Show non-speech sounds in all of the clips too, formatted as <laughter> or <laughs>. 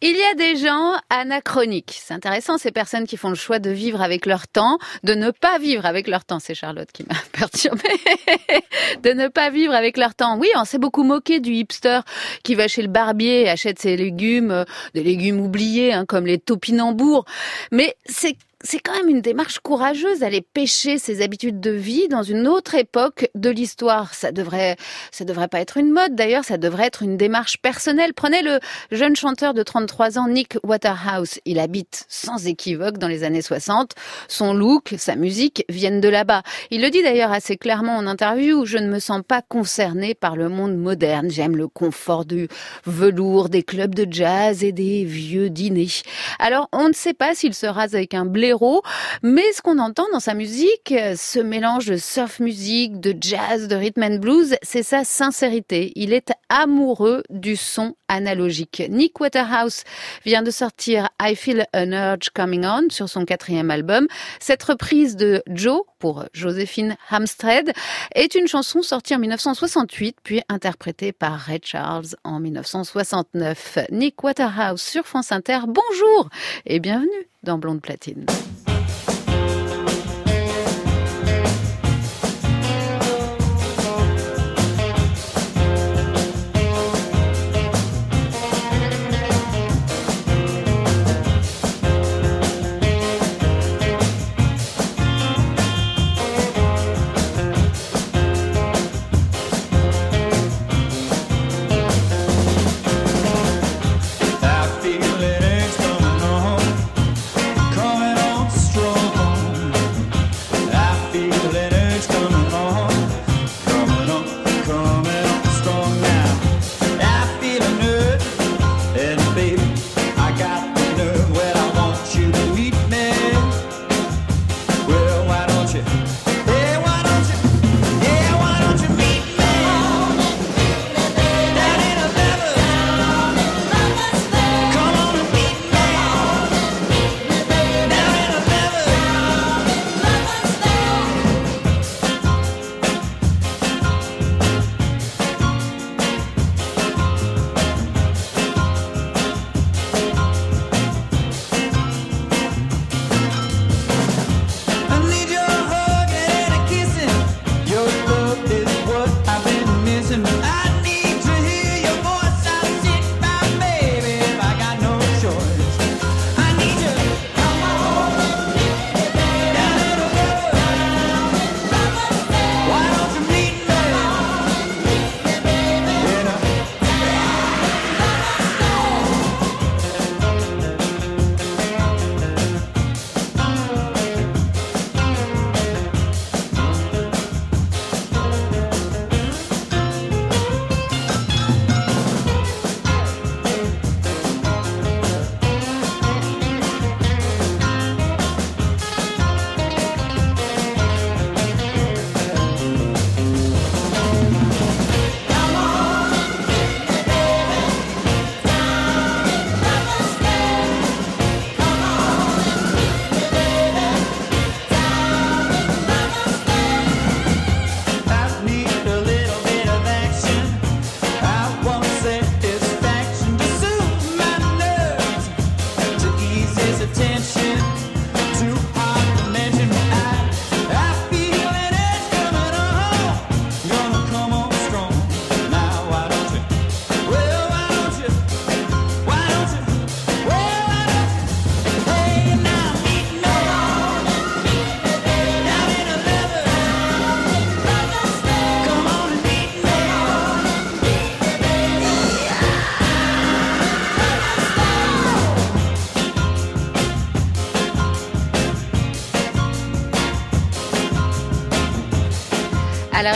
Il y a des gens anachroniques. C'est intéressant, ces personnes qui font le choix de vivre avec leur temps, de ne pas vivre avec leur temps. C'est Charlotte qui m'a <laughs> perturbée. de ne pas vivre avec leur temps. Oui, on s'est beaucoup moqué du hipster qui va chez le barbier et achète ses légumes, euh, des légumes oubliés, hein, comme les topinambours. Mais c'est c'est quand même une démarche courageuse d'aller pêcher ses habitudes de vie dans une autre époque de l'histoire. Ça devrait, ça devrait pas être une mode d'ailleurs, ça devrait être une démarche personnelle. Prenez le jeune chanteur de 33 ans, Nick Waterhouse. Il habite sans équivoque dans les années 60. Son look, sa musique viennent de là-bas. Il le dit d'ailleurs assez clairement en interview, je ne me sens pas concerné par le monde moderne. J'aime le confort du velours, des clubs de jazz et des vieux dîners. Alors, on ne sait pas s'il se rase avec un blé mais ce qu'on entend dans sa musique, ce mélange de surf music, de jazz, de rhythm and blues, c'est sa sincérité. Il est amoureux du son analogique. Nick Waterhouse vient de sortir I Feel an Urge Coming On sur son quatrième album. Cette reprise de Joe pour Joséphine Hamstred est une chanson sortie en 1968 puis interprétée par Ray Charles en 1969. Nick Waterhouse sur France Inter. Bonjour et bienvenue dans Blonde Platine.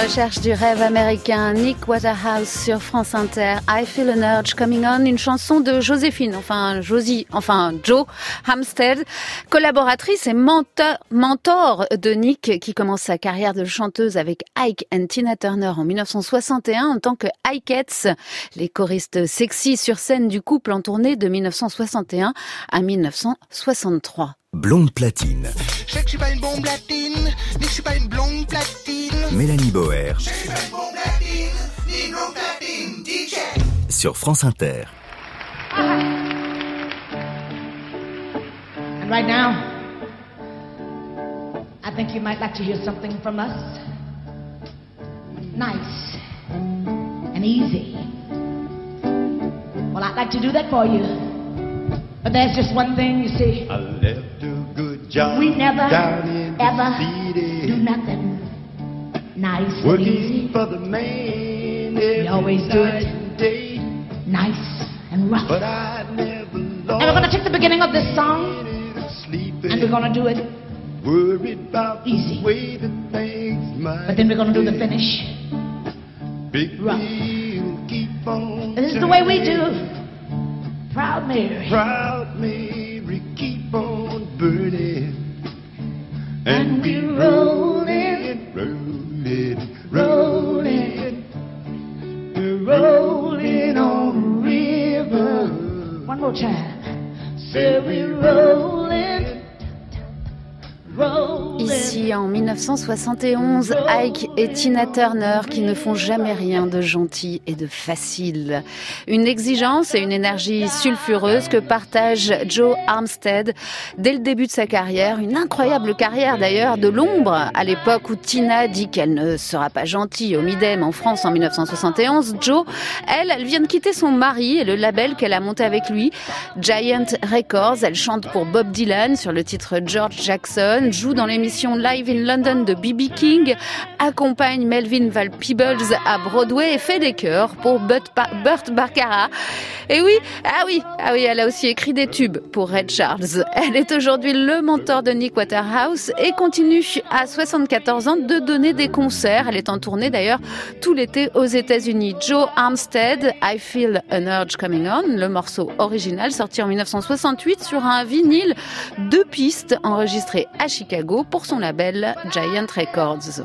Recherche du rêve américain, Nick Waterhouse sur France Inter, I Feel an Urge Coming On, une chanson de Joséphine, enfin Josie, enfin Joe Hamstead, collaboratrice et mentor de Nick qui commence sa carrière de chanteuse avec Ike and Tina Turner en 1961 en tant que Ikeettes, les choristes sexy sur scène du couple en tournée de 1961 à 1963. Blonde platine. Je sais que je suis pas une bombe platine, mais je suis pas une blonde platine. Mélanie Boer. Je suis pas une bombe platine, ni une blonde platine, DJ. Sur France Inter. right now, I think you might like to hear something from us. Nice and easy. Well, I'd like to do that for you. But there's just one thing, you see. Job. We never, down in the ever city, do nothing nice and Working easy. for the man. every always do it. and day. Nice and rough. But I never And we're going to take the beginning of this song and we're going to do it, Worried about Easy. the way that things might but then we're going to do the finish. Big rough. wheel keep on This is the way we do. Proud Mary. Proud 1971, Ike et Tina Turner qui ne font jamais rien de gentil et de facile. Une exigence et une énergie sulfureuse que partage Joe Armstead dès le début de sa carrière. Une incroyable carrière d'ailleurs de l'ombre à l'époque où Tina dit qu'elle ne sera pas gentille au Midem en France en 1971. Joe, elle, elle vient de quitter son mari et le label qu'elle a monté avec lui, Giant Records. Elle chante pour Bob Dylan sur le titre George Jackson, joue dans l'émission Live in London de B.B. King, accompagne Melvin Val Peebles à Broadway et fait des chœurs pour Burt, Pa- Burt Baccarat. Et oui, ah oui, ah oui, elle a aussi écrit des tubes pour Red Charles. Elle est aujourd'hui le mentor de Nick Waterhouse et continue à 74 ans de donner des concerts. Elle est en tournée d'ailleurs tout l'été aux États-Unis. Joe Armstead, I Feel an Urge Coming On, le morceau original sorti en 1968 sur un vinyle deux pistes enregistré à Chicago pour son label Giant Records.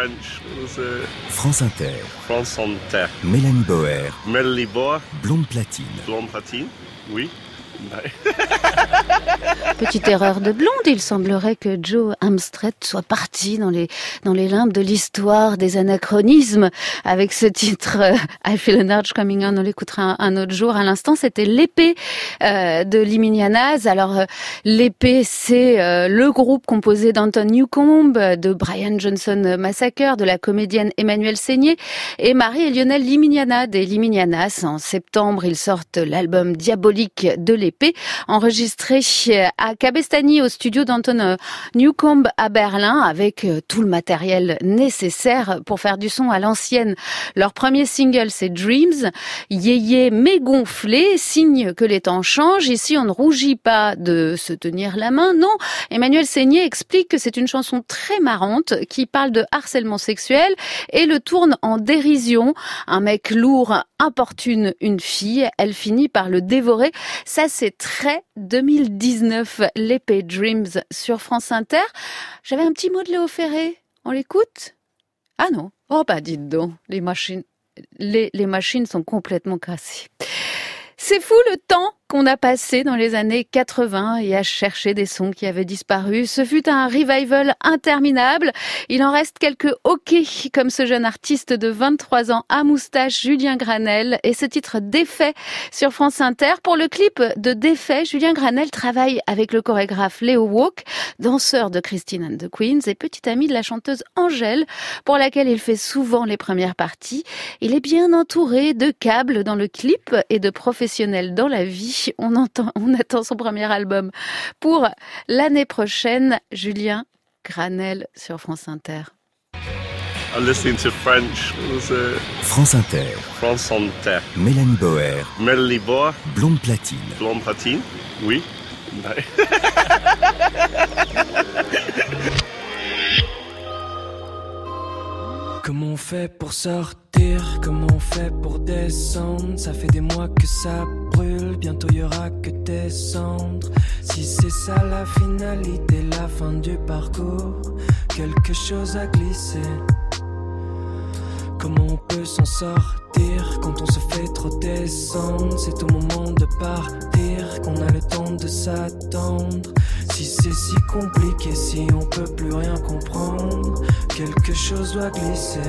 French. France Inter, France Inter. Mélanie Boer, Melly Bois, Blonde Platine. Blonde Platine. Oui. <laughs> Petite erreur de blonde, il semblerait que Joe Amstrad soit parti dans les, dans les limbes de l'histoire des anachronismes avec ce titre euh, I Feel an Urge Coming On, on l'écoutera un, autre jour. À l'instant, c'était l'épée euh, de Liminianas. Alors, euh, l'épée, c'est le groupe composé d'Anton Newcomb, de Brian Johnson Massacre, de la comédienne Emmanuelle Seigné et Marie et Lionel Liminiana des Liminianas. En septembre, ils sortent l'album diabolique de l'épée, enregistré à Cabestany au studio d'Anton euh, Newcomb à Berlin avec euh, tout le matériel nécessaire pour faire du son à l'ancienne. Leur premier single, c'est Dreams, yéyé mais gonflé, signe que les temps changent. Ici, on ne rougit pas de se tenir la main. Non, Emmanuel Seigné explique que c'est une chanson très marrante qui parle de harcèlement sexuel et le tourne en dérision. Un mec lourd importune une fille, elle finit par le dévorer. Ça, c'est très 2019, l'épée Dreams sur France Inter. J'avais un petit mot de Léo Ferré. On l'écoute? Ah non. Oh bah dites donc, les machines, les, les machines sont complètement cassées. C'est fou le temps qu'on a passé dans les années 80 et à chercher des sons qui avaient disparu. Ce fut un revival interminable. Il en reste quelques hockey comme ce jeune artiste de 23 ans à moustache, Julien Granel, et ce titre Défait sur France Inter. Pour le clip de Défait, Julien Granel travaille avec le chorégraphe Léo Walk, danseur de Christine and the Queens et petit ami de la chanteuse Angèle, pour laquelle il fait souvent les premières parties. Il est bien entouré de câbles dans le clip et de professionnels dans la vie. <laughs> On, entend, on attend son premier album pour l'année prochaine. Julien Granel sur France Inter. I'm listening to French. France Inter, France Inter. Mélanie Boer, Melly Bois, Blonde Platine. Blonde Platine? Oui. <laughs> Comment on fait pour sortir? Comment on fait pour descendre? Ça fait des mois que ça brûle, bientôt y aura que des cendres. Si c'est ça la finalité, la fin du parcours, quelque chose a glissé. Comment on peut s'en sortir quand on se fait trop descendre? C'est au moment de partir qu'on a le temps de s'attendre. Si c'est si compliqué, si on peut plus rien comprendre, quelque chose doit glisser.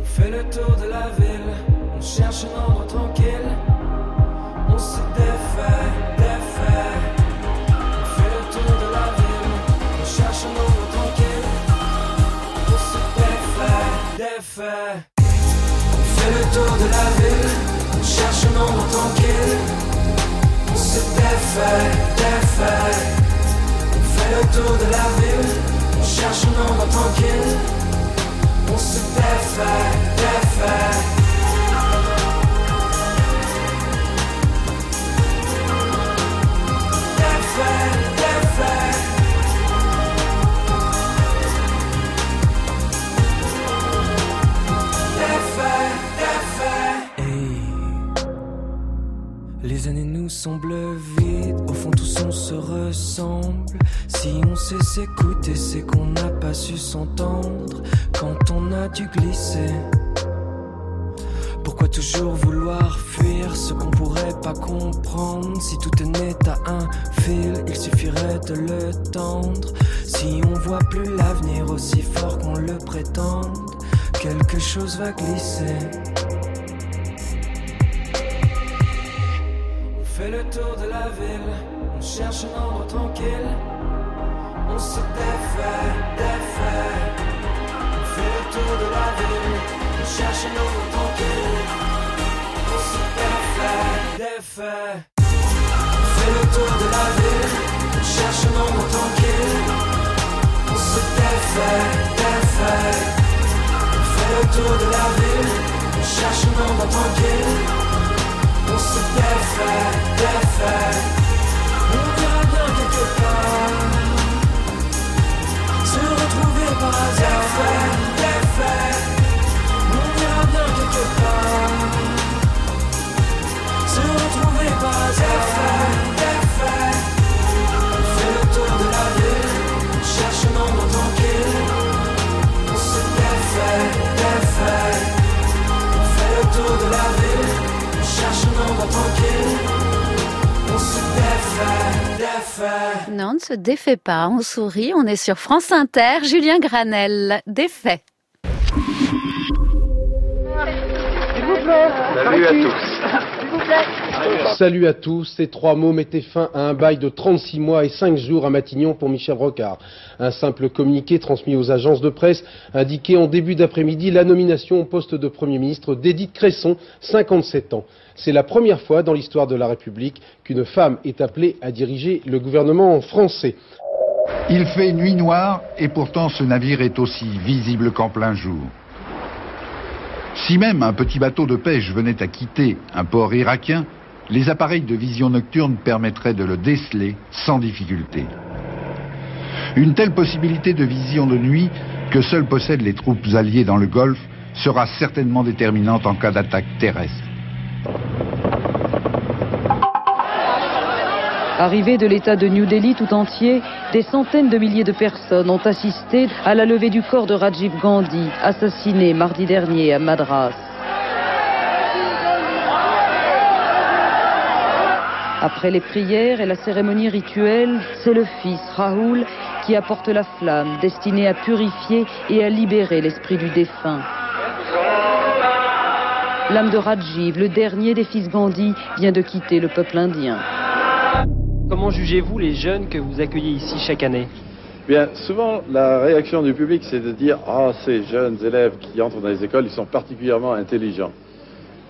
On fait le tour de la ville, on cherche un endroit tranquille. On se défait, défait. On fait le tour de la ville, on cherche un endroit tranquille. On se défait, défait. On fait le tour de la ville, on cherche un endroit tranquille. Se défait, défait. On fait le tour de la ville, on cherche un endroit tranquille. On se défait. Défait, défait. Les années nous semblent vides, au fond tous on se ressemble. Si on sait s'écouter, c'est qu'on n'a pas su s'entendre quand on a dû glisser. Pourquoi toujours vouloir fuir ce qu'on pourrait pas comprendre? Si tout tenait à un fil, il suffirait de le tendre. Si on voit plus l'avenir aussi fort qu'on le prétende, quelque chose va glisser. Fait le tour de la ville, on cherche un endroit tranquille. On se défait, défait. On fait le tour de la ville, on cherche un endroit tranquille. On se défait, défait. On fait le tour de la ville, on cherche un endroit tranquille. On se défait, défait. On fait le tour de la ville, on cherche un endroit tranquille. On se défait, défait. On dira bien quelque part. Se retrouver par hasard. Défait, défait. On dira bien quelque part. Se retrouver par hasard. Non, on ne se défait pas, on sourit, on est sur France Inter, Julien Granel, défait. S'il vous plaît. À tous. S'il vous plaît. Salut à tous. Ces trois mots mettaient fin à un bail de 36 mois et 5 jours à Matignon pour Michel Rocard. Un simple communiqué transmis aux agences de presse indiquait en début d'après-midi la nomination au poste de Premier ministre d'Édith Cresson, 57 ans. C'est la première fois dans l'histoire de la République qu'une femme est appelée à diriger le gouvernement français. Il fait nuit noire et pourtant ce navire est aussi visible qu'en plein jour. Si même un petit bateau de pêche venait à quitter un port irakien, les appareils de vision nocturne permettraient de le déceler sans difficulté. Une telle possibilité de vision de nuit, que seules possèdent les troupes alliées dans le Golfe, sera certainement déterminante en cas d'attaque terrestre. Arrivés de l'État de New Delhi tout entier, des centaines de milliers de personnes ont assisté à la levée du corps de Rajiv Gandhi, assassiné mardi dernier à Madras. Après les prières et la cérémonie rituelle, c'est le fils Rahul qui apporte la flamme destinée à purifier et à libérer l'esprit du défunt. L'âme de Rajiv, le dernier des fils Gandhi, vient de quitter le peuple indien. Comment jugez-vous les jeunes que vous accueillez ici chaque année? Bien, souvent, la réaction du public, c'est de dire Ah, ces jeunes élèves qui entrent dans les écoles, ils sont particulièrement intelligents.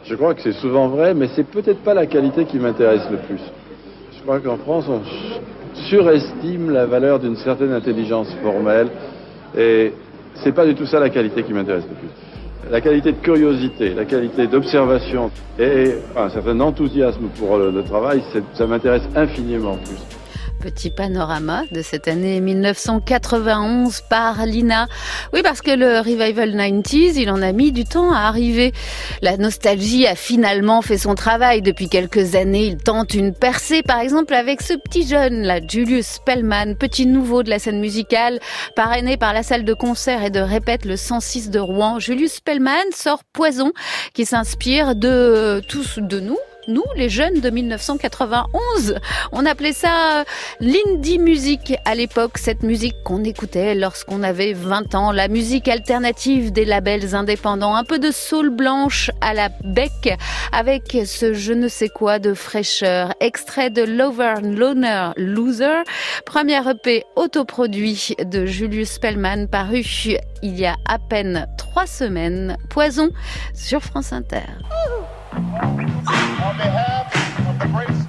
Je crois que c'est souvent vrai, mais c'est peut-être pas la qualité qui m'intéresse le plus. Je crois qu'en France, on surestime la valeur d'une certaine intelligence formelle, et c'est pas du tout ça la qualité qui m'intéresse le plus. La qualité de curiosité, la qualité d'observation et un certain enthousiasme pour le, travail, ça m'intéresse infiniment plus. Petit panorama de cette année 1991 par Lina. Oui, parce que le revival 90s, il en a mis du temps à arriver. La nostalgie a finalement fait son travail. Depuis quelques années, il tente une percée, par exemple avec ce petit jeune, là, Julius Spellman, petit nouveau de la scène musicale, parrainé par la salle de concert et de répète le 106 de Rouen. Julius Spellman sort Poison, qui s'inspire de tous, de nous, nous, les jeunes de 1991. On appelait ça l'indie music à l'époque, cette musique qu'on écoutait lorsqu'on avait 20 ans, la musique alternative des labels indépendants, un peu de soul blanche à la bec, avec ce je ne sais quoi de fraîcheur, extrait de Lover Loner Loser, premier EP autoproduit de Julius Spellman paru il y a à peine trois semaines, Poison sur France Inter. Behalf of the great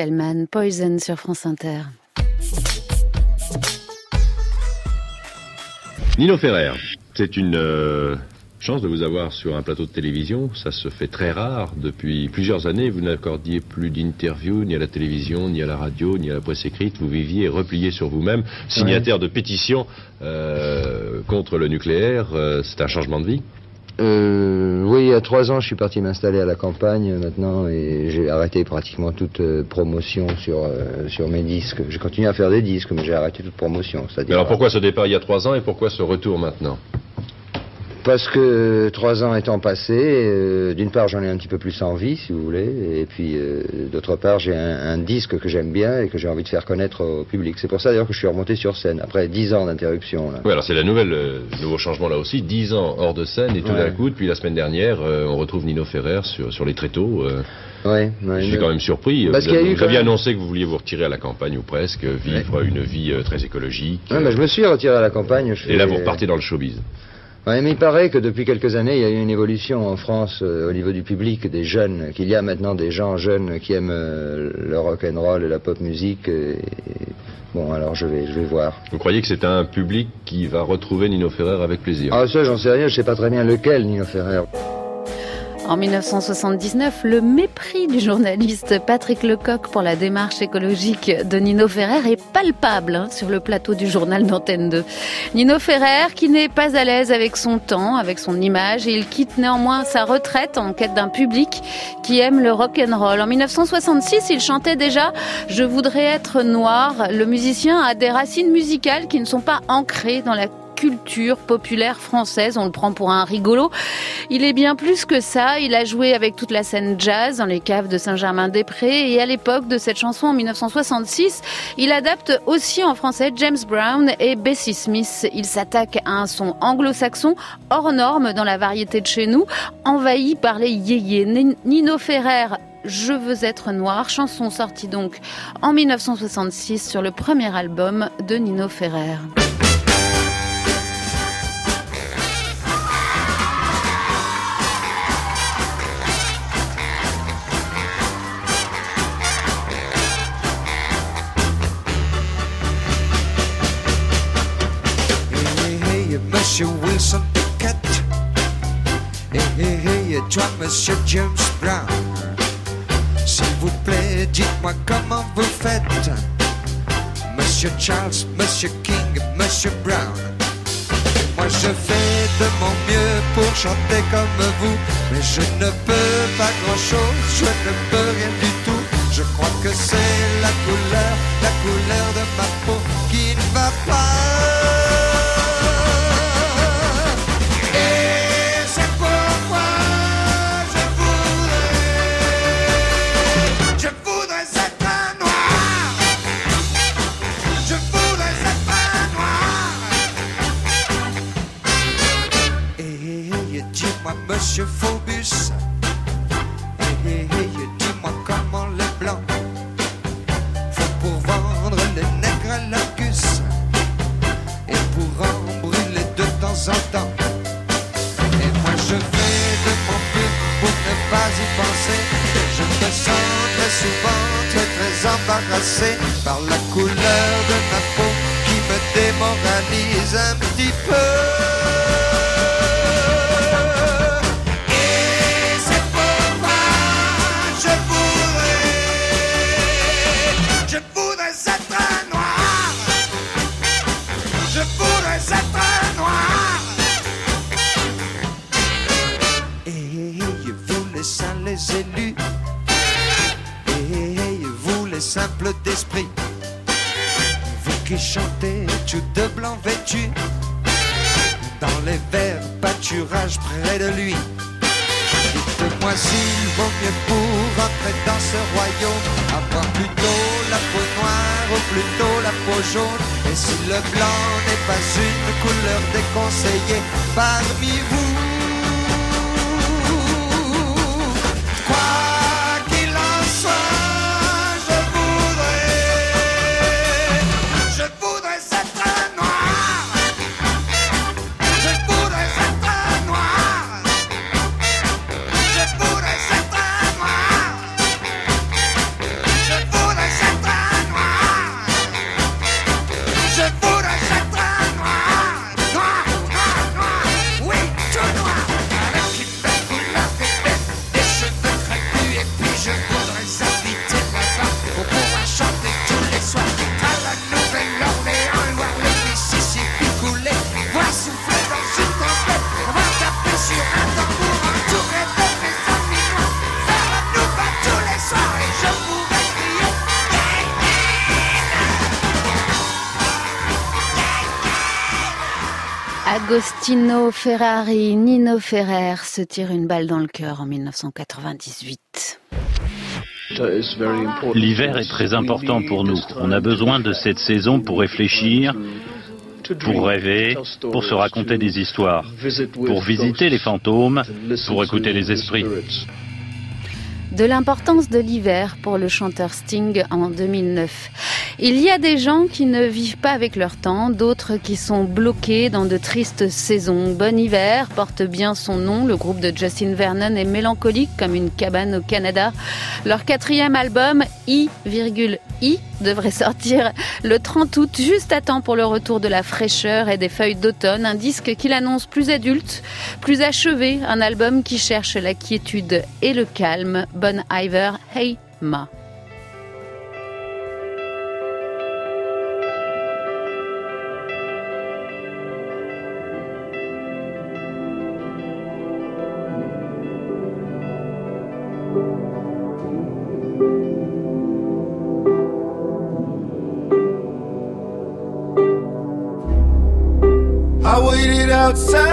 Spellman, Poison sur France Inter. Nino Ferrer, c'est une euh, chance de vous avoir sur un plateau de télévision. Ça se fait très rare. Depuis plusieurs années, vous n'accordiez plus d'interviews ni à la télévision, ni à la radio, ni à la presse écrite. Vous viviez replié sur vous-même, signataire de pétitions euh, contre le nucléaire. Euh, c'est un changement de vie Euh, oui, il y a trois ans, je suis parti m'installer à la campagne euh, maintenant et j'ai arrêté pratiquement toute euh, promotion sur, euh, sur mes disques. J'ai continué à faire des disques, mais j'ai arrêté toute promotion. Mais alors pourquoi ce départ il y a trois ans et pourquoi ce retour maintenant? Parce que trois ans étant passés, euh, d'une part j'en ai un petit peu plus envie, si vous voulez, et puis euh, d'autre part j'ai un, un disque que j'aime bien et que j'ai envie de faire connaître au public. C'est pour ça d'ailleurs que je suis remonté sur scène après dix ans d'interruption. Oui, alors c'est la nouvelle, euh, nouveau changement là aussi. Dix ans hors de scène et tout Ouais. d'un coup, depuis la semaine dernière, euh, on retrouve Nino Ferrer sur, sur les tréteaux. euh, Ouais, ouais, Je suis quand même surpris. Parce vous aviez annoncé que vous vouliez vous retirer à la campagne ou presque, vivre une vie euh, très écologique. Ouais, mais je me suis retiré à la campagne. je Et là, vous repartez dans le showbiz. Ouais, mais il paraît que depuis quelques années, il y a eu une évolution en France euh, au niveau du public, des jeunes, qu'il y a maintenant des gens jeunes qui aiment euh, le rock and roll et la pop musique. Et... Bon, alors je vais, je vais voir. Vous croyez que c'est un public qui va retrouver Nino Ferrer avec plaisir? Ah ça, j'en sais rien, je sais pas très bien lequel, Nino Ferrer. En 1979, le mépris du journaliste Patrick Lecoq pour la démarche écologique de Nino Ferrer est palpable hein, sur le plateau du journal d'Antenne 2. Nino Ferrer qui n'est pas à l'aise avec son temps, avec son image, il quitte néanmoins sa retraite en quête d'un public qui aime le rock and roll. En 1966, il chantait déjà Je voudrais être noir. Le musicien a des racines musicales qui ne sont pas ancrées dans la culture populaire française. On le prend pour un rigolo. Il est bien plus que ça. Il a joué avec toute la scène jazz dans les caves de Saint-Germain-des-Prés. Et à l'époque de cette chanson, en 1966, il adapte aussi en français James Brown et Bessie Smith. Il s'attaque à un son anglo-saxon hors norme dans la variété de chez nous, envahi par les yéyés. Ni- Nino Ferrer je veux être noir, chanson sortie donc en 1966 sur le premier album de Nino Ferrer. Wilson Pickett. Hey, hey, hey, toi, Monsieur James Brown. S'il vous plaît, dites-moi comment vous faites. Monsieur Charles, Monsieur King, Monsieur Brown. Moi, je fais de mon mieux pour chanter comme vous. Mais je ne peux pas grand-chose, je ne peux rien du tout. Je crois que c'est la couleur, la couleur de ma peau qui ne va pas. Dis-moi, monsieur dans les verts pâturages près de lui. Dites-moi s'il vaut mieux pour entrer dans ce royaume avoir plutôt la peau noire ou plutôt la peau jaune. Et si le blanc n'est pas une couleur déconseillée parmi vous. Agostino Ferrari, Nino Ferrer se tire une balle dans le cœur en 1998. L'hiver est très important pour nous. On a besoin de cette saison pour réfléchir, pour rêver, pour se raconter des histoires, pour visiter les fantômes, pour écouter les esprits. De l'importance de l'hiver pour le chanteur Sting en 2009. Il y a des gens qui ne vivent pas avec leur temps, d'autres qui sont bloqués dans de tristes saisons. Bon hiver porte bien son nom. Le groupe de Justin Vernon est mélancolique comme une cabane au Canada. Leur quatrième album, I,I, devrait sortir le 30 août, juste à temps pour le retour de la fraîcheur et des feuilles d'automne. Un disque qu'il annonce plus adulte, plus achevé. Un album qui cherche la quiétude et le calme. Bon Iver, Hey Ma. Outside.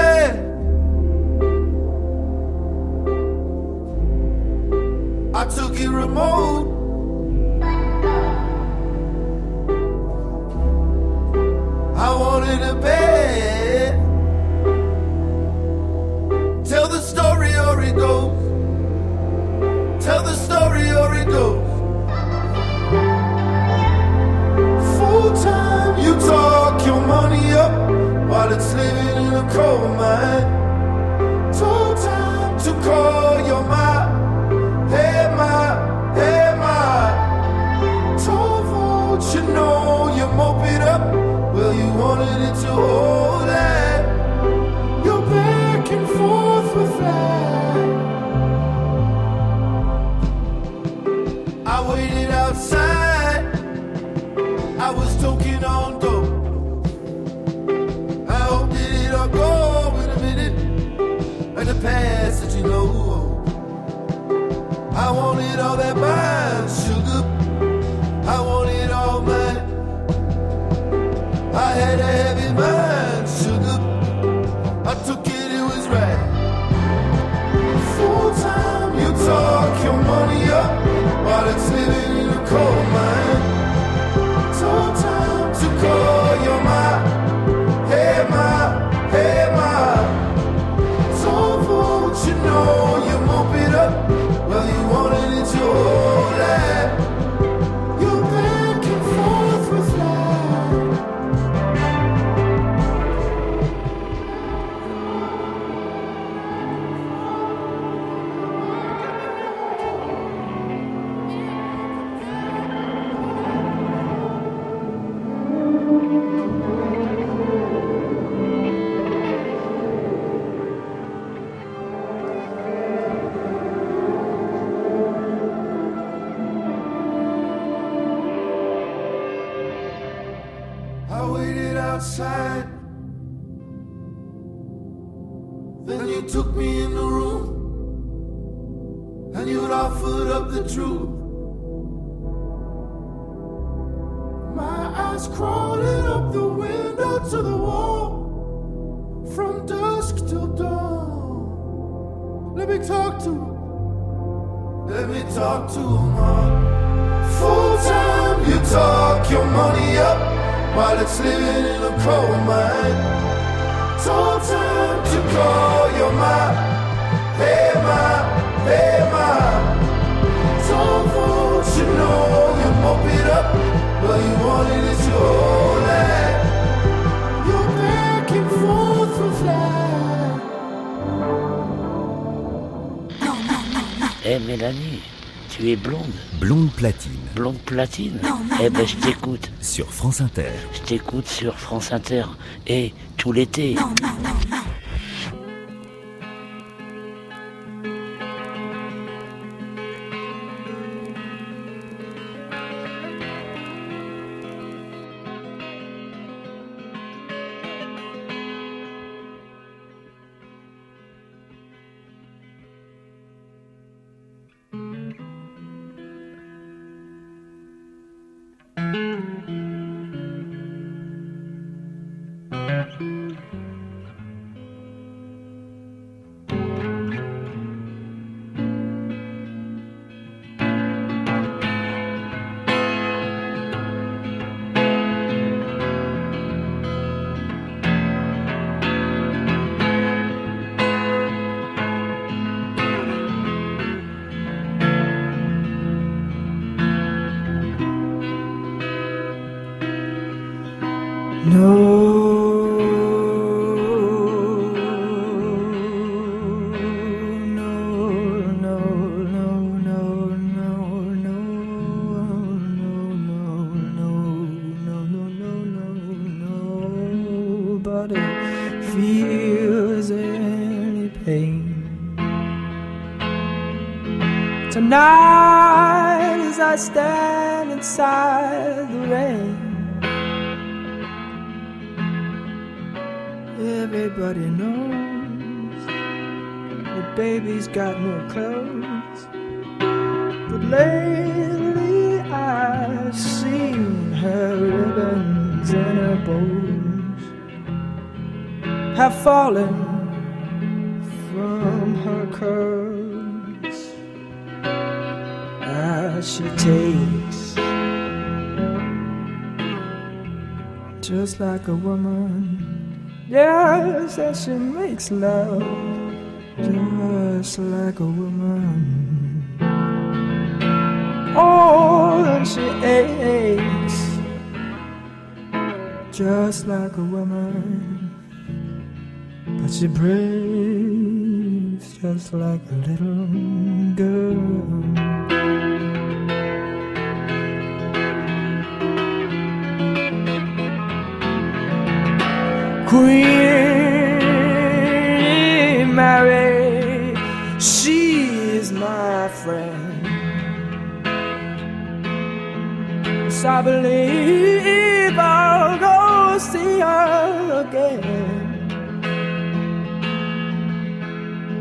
Mélanie, tu es blonde. Blonde platine. Blonde platine Eh ben je t'écoute. Sur France Inter. Je t'écoute sur France Inter. Et tout l'été. pain. Tonight, as I stand inside the rain, everybody knows the baby's got no clothes. But lately, I've seen her ribbons and her bows have fallen her as she takes just like a woman. Yes, as she makes love just like a woman. Oh, and she aches just like a woman. But she breathes just like a little girl. Queen Mary, she's my friend. So I believe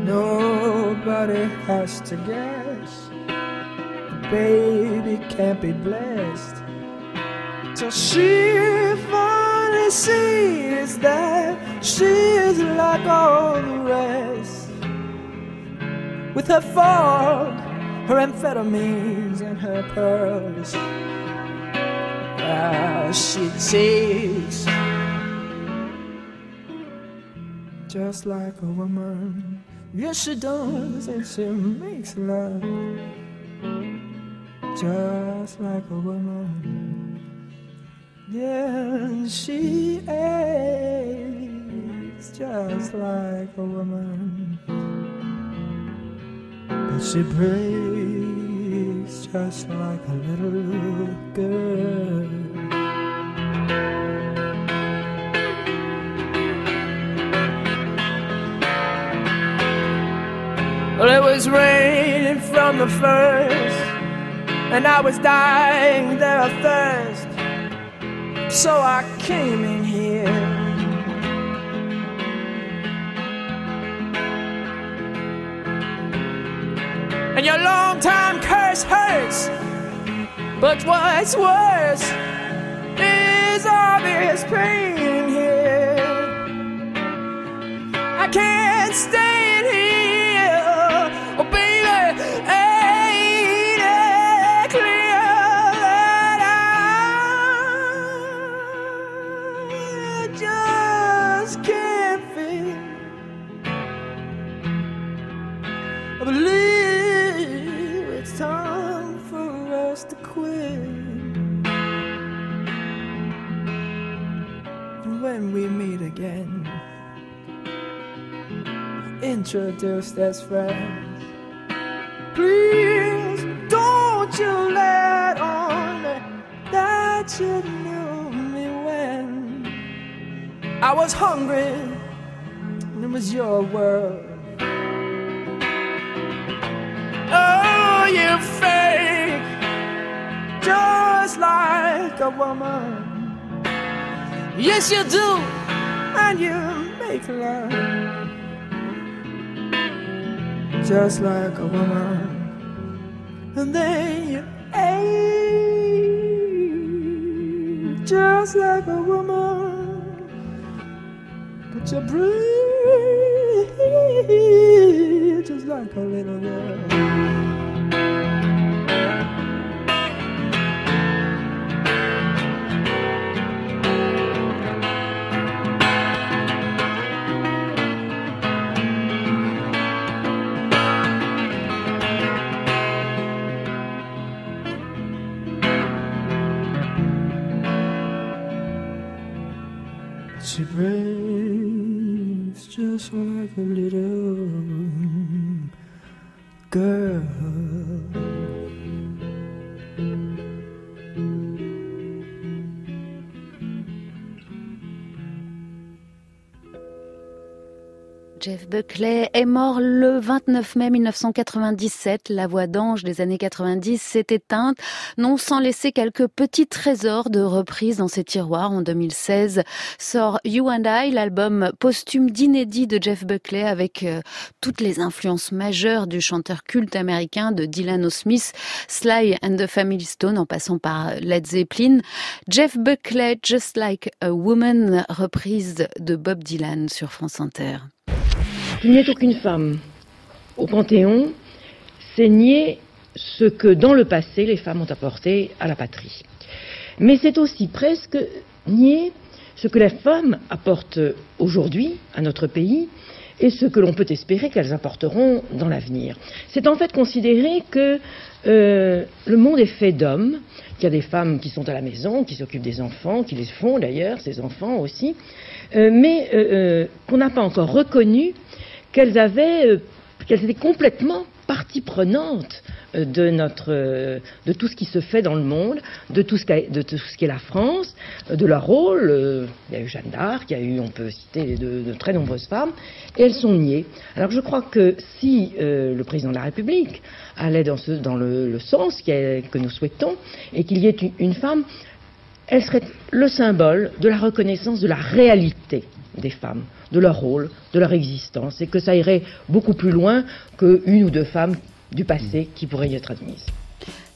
Nobody has to guess. The baby can't be blessed till she finally sees that she is like all the rest. With her fog, her amphetamines, and her pearls. Ah, she takes just like a woman. Yes, she does, and she makes love just like a woman. Yeah, she aches just like a woman. But she breaks just like a little girl. Well, it was raining from the first, and I was dying there of thirst. So I came in here. And your long time curse hurts. But what's worse is obvious pain here. I can't stay when we meet again, introduced as friends. Please don't you let on that you knew me when I was hungry and it was your world. Oh, you fake, just like a woman. Yes, you do, and you make love just like a woman. And then you age just like a woman. But you breathe just like a little girl. Jeff Buckley est mort le 29 mai 1997. La voix d'ange des années 90 s'est éteinte, non sans laisser quelques petits trésors de reprises dans ses tiroirs. En 2016 sort You and I, l'album posthume d'inédit de Jeff Buckley avec euh, toutes les influences majeures du chanteur culte américain de Dylan O'Smith, Sly and the Family Stone en passant par Led Zeppelin. Jeff Buckley, Just Like a Woman, reprise de Bob Dylan sur France Inter. Qu'il n'y ait aucune femme au Panthéon, c'est nier ce que dans le passé les femmes ont apporté à la patrie. Mais c'est aussi presque nier ce que les femmes apportent aujourd'hui à notre pays et ce que l'on peut espérer qu'elles apporteront dans l'avenir. C'est en fait considérer que euh, le monde est fait d'hommes, qu'il y a des femmes qui sont à la maison, qui s'occupent des enfants, qui les font d'ailleurs, ces enfants aussi, euh, mais euh, qu'on n'a pas encore reconnu qu'elles avaient, euh, qu'elles étaient complètement partie prenante euh, de notre, euh, de tout ce qui se fait dans le monde, de tout ce ce qu'est la France, de leur rôle. Il y a eu Jeanne d'Arc, il y a eu, on peut citer de, très nombreuses femmes, et elles sont niées. Alors je crois que si le président de la République allait dans, le, sens qui est- que nous souhaitons, et qu'il y ait une femme, elle serait le symbole de la reconnaissance de la réalité des femmes, de leur rôle, de leur existence, et que ça irait beaucoup plus loin qu'une ou deux femmes du passé qui pourraient y être admises.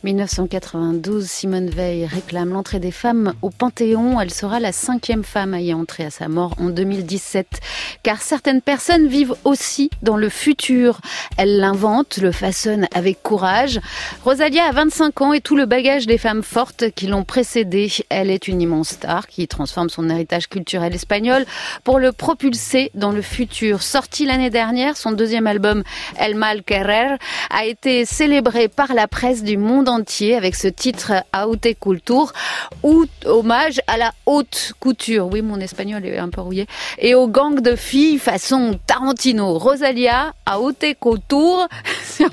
1992, Simone Veil réclame l'entrée des femmes au Panthéon. Elle sera la cinquième femme à y entrer à sa mort en 2017. Car certaines personnes vivent aussi dans le futur. Elles l'inventent, le façonnent avec courage. Rosalia a 25 ans et tout le bagage des femmes fortes qui l'ont précédée. Elle est une immense star qui transforme son héritage culturel espagnol pour le propulser dans le futur. Sorti l'année dernière, son deuxième album El Mal Querer a été célébré par la presse du monde avec ce titre Haute Culture ou hommage à la haute couture. Oui, mon espagnol est un peu rouillé. Et au gang de filles façon Tarantino. Rosalia, Haute Couture <laughs> sur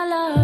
yellow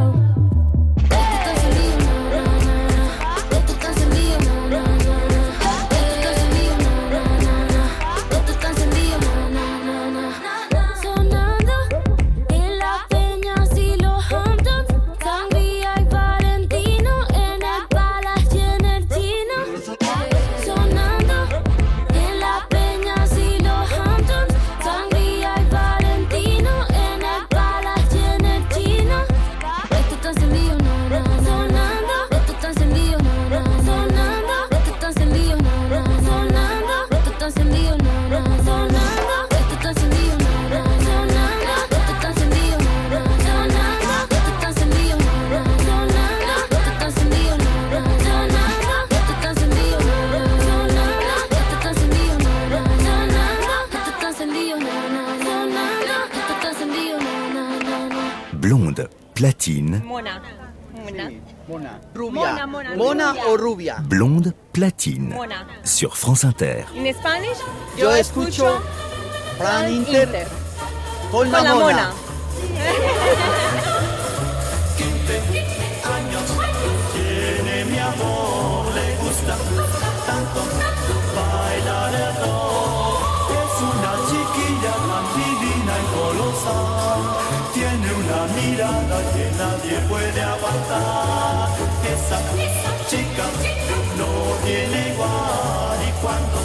rubia. Blonde, platine. Sur France Inter. En español, yo escucho Fran Inter, Inter. Con, la, con mona. mona. tiene mi amor, le gusta tanto bailar el rock. Es una chiquilla tan divina y colosal, tiene una mirada que nadie puede aguantar. Esa tiene igual y cuando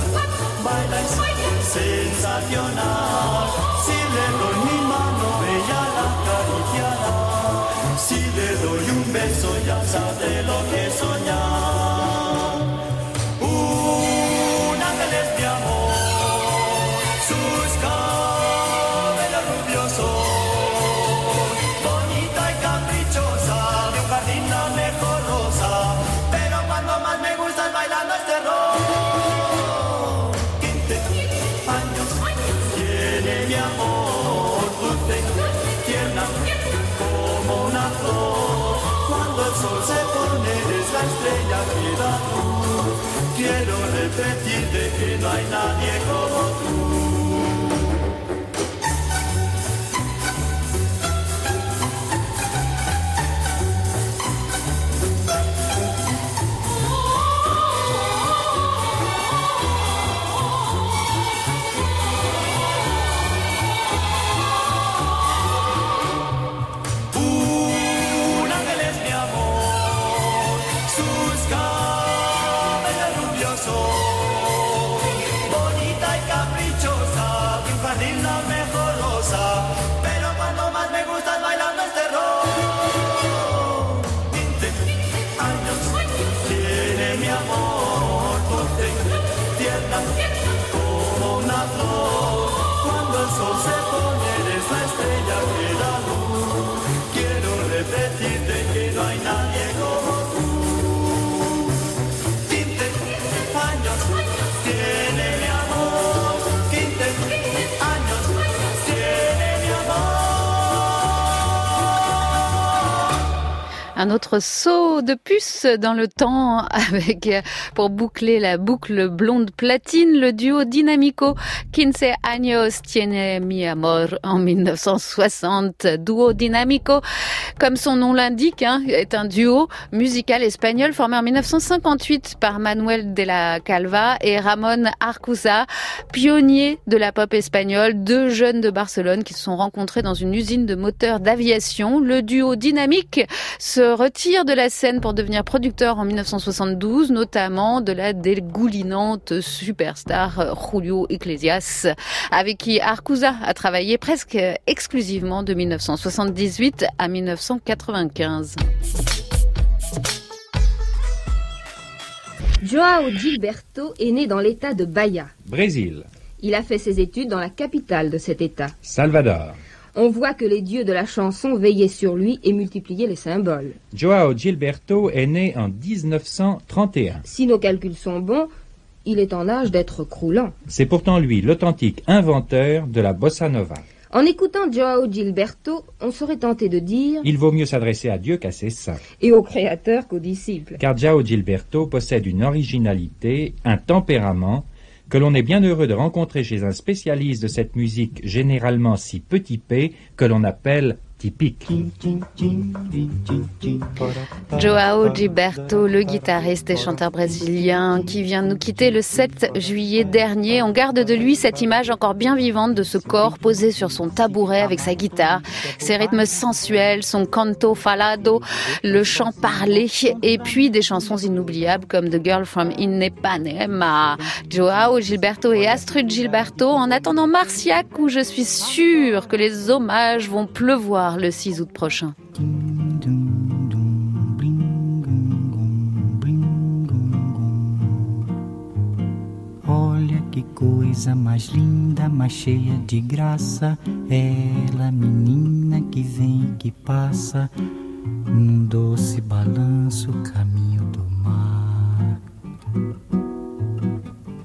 baila es sensacional. Se pone eres la estrella que da luz. Quiero repetirte que no hay nadie como Un autre saut de puce dans le temps <laughs> avec, pour boucler la boucle blonde platine, le duo Dinamico 15 años tiene mi amor en 1960. Duo Dinamico, comme son nom l'indique, hein, est un duo musical espagnol formé en 1958 par Manuel de la Calva et Ramon Arcusa, pionniers de la pop espagnole, deux jeunes de Barcelone qui se sont rencontrés dans une usine de moteurs d'aviation. Le duo dynamique se retire de la scène pour devenir producteur en 1972, notamment de la dégoulinante superstar Julio Iglesias, avec qui Arcusa a travaillé presque exclusivement de 1978 à 1995. Joao Gilberto est né dans l'état de Bahia. Brésil, Il a fait ses études dans la capitale de cet état. Salvador. On voit que les dieux de la chanson veillaient sur lui et multipliaient les symboles. Joao Gilberto est né en 1931. Si nos calculs sont bons, il est en âge d'être croulant. C'est pourtant lui l'authentique inventeur de la bossa nova. En écoutant Joao Gilberto, on serait tenté de dire Il vaut mieux s'adresser à Dieu qu'à ses saints. et au créateur qu'aux disciples. Car Joao Gilberto possède une originalité, un tempérament que l'on est bien heureux de rencontrer chez un spécialiste de cette musique généralement si petit p que l'on appelle typique. Joao Gilberto, le guitariste et chanteur brésilien qui vient nous quitter le 7 juillet dernier. On garde de lui cette image encore bien vivante de ce corps posé sur son tabouret avec sa guitare, ses rythmes sensuels, son canto falado, le chant parlé et puis des chansons inoubliables comme The Girl from Ipanema. Joao Gilberto et Astrid Gilberto en attendant Marciac où je suis sûre que les hommages vont pleuvoir le 6 août prochain. Olha que coisa mais linda, mais cheia de graça. Ela, menina que vem e que passa, num doce balanço, caminho do mar.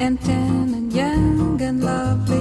and ten and young and lovely.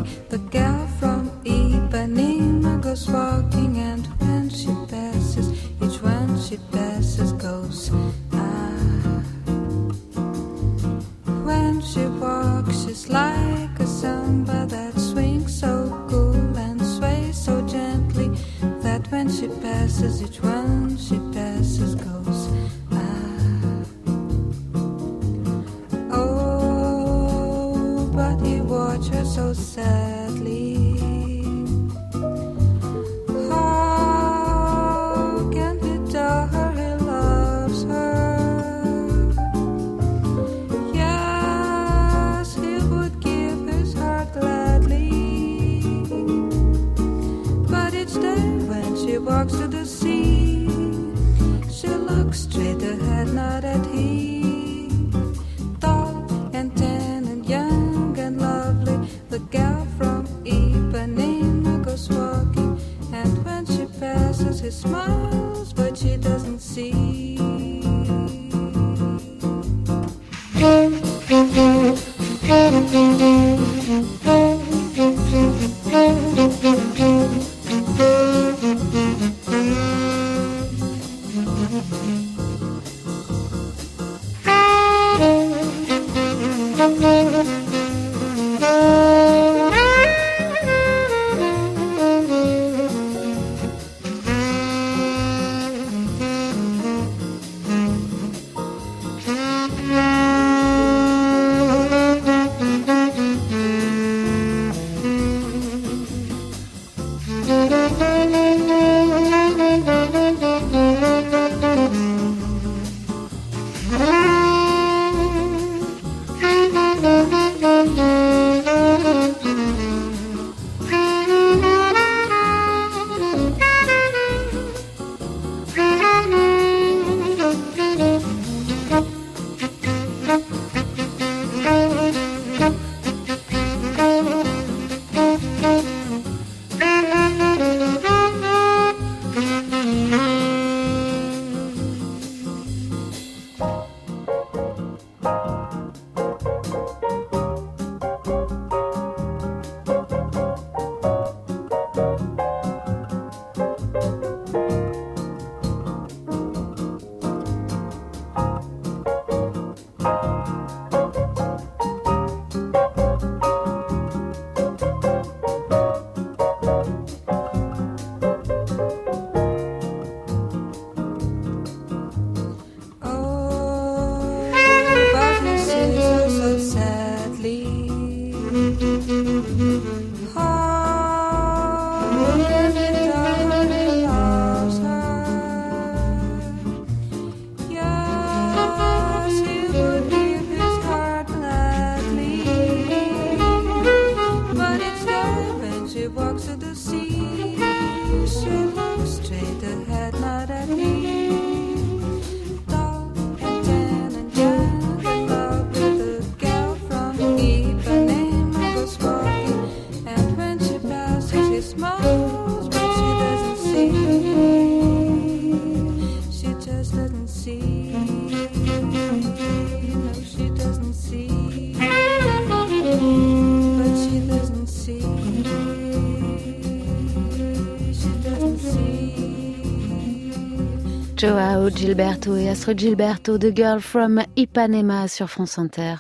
Gilberto et Astro Gilberto, The Girl from Ipanema sur France Inter.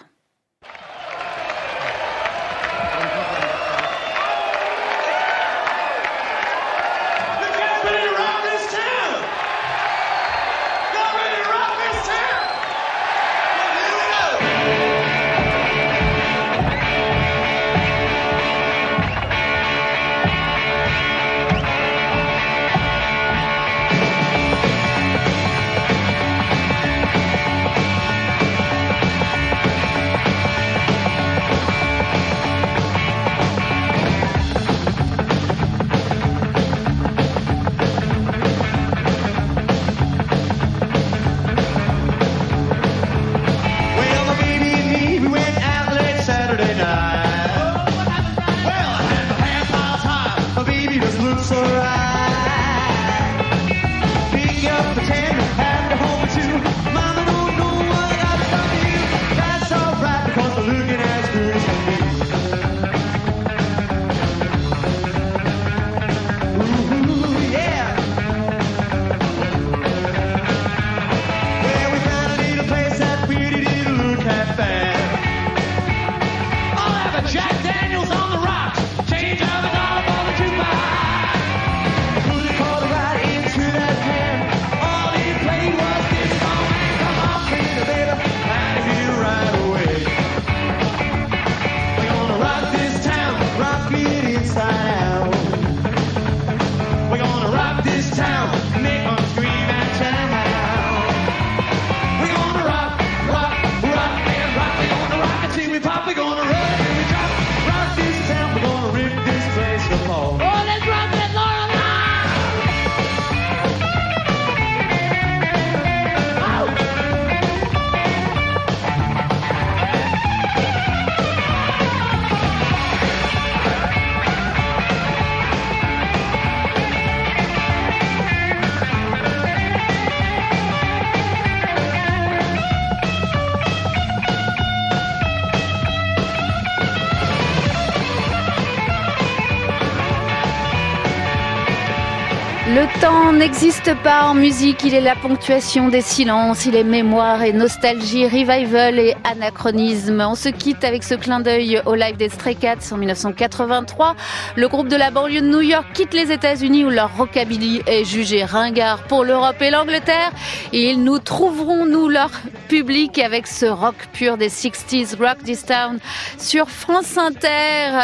Temps n'existe pas en musique, il est la ponctuation des silences, il est mémoire et nostalgie, revival et anachronisme. On se quitte avec ce clin d'œil au live des Stray Cats en 1983. Le groupe de la banlieue de New York quitte les États-Unis où leur rockabilly est jugé ringard pour l'Europe et l'Angleterre. Et ils nous trouveront, nous, leur public avec ce rock pur des 60s, Rock This Town sur France Inter.